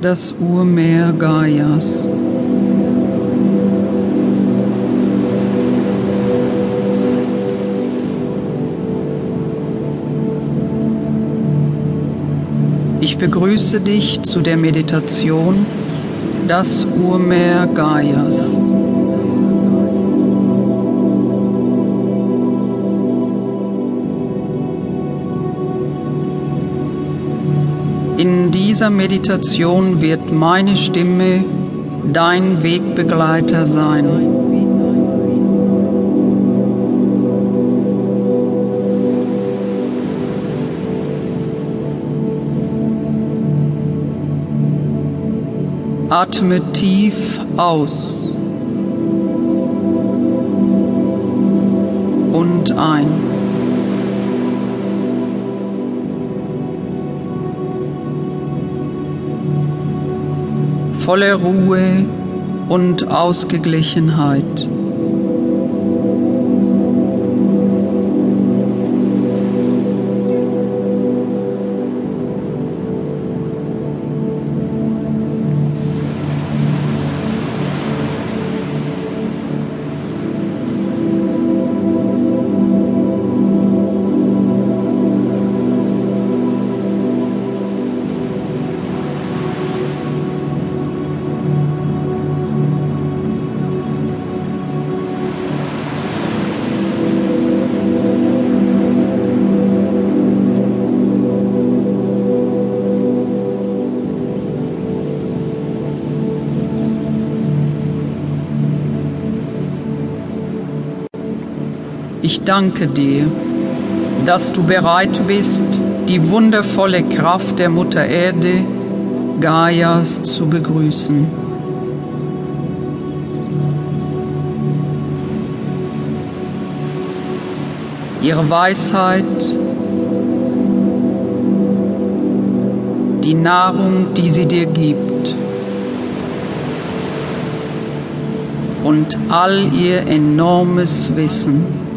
das Urmeer Gaias. Ich begrüße dich zu der Meditation Das Urmeer Gaias. In dieser Meditation wird meine Stimme dein Wegbegleiter sein. Atme tief aus und ein. Volle Ruhe und Ausgeglichenheit. Ich danke dir, dass du bereit bist, die wundervolle Kraft der Mutter Erde, Gaias, zu begrüßen. Ihre Weisheit, die Nahrung, die sie dir gibt und all ihr enormes Wissen.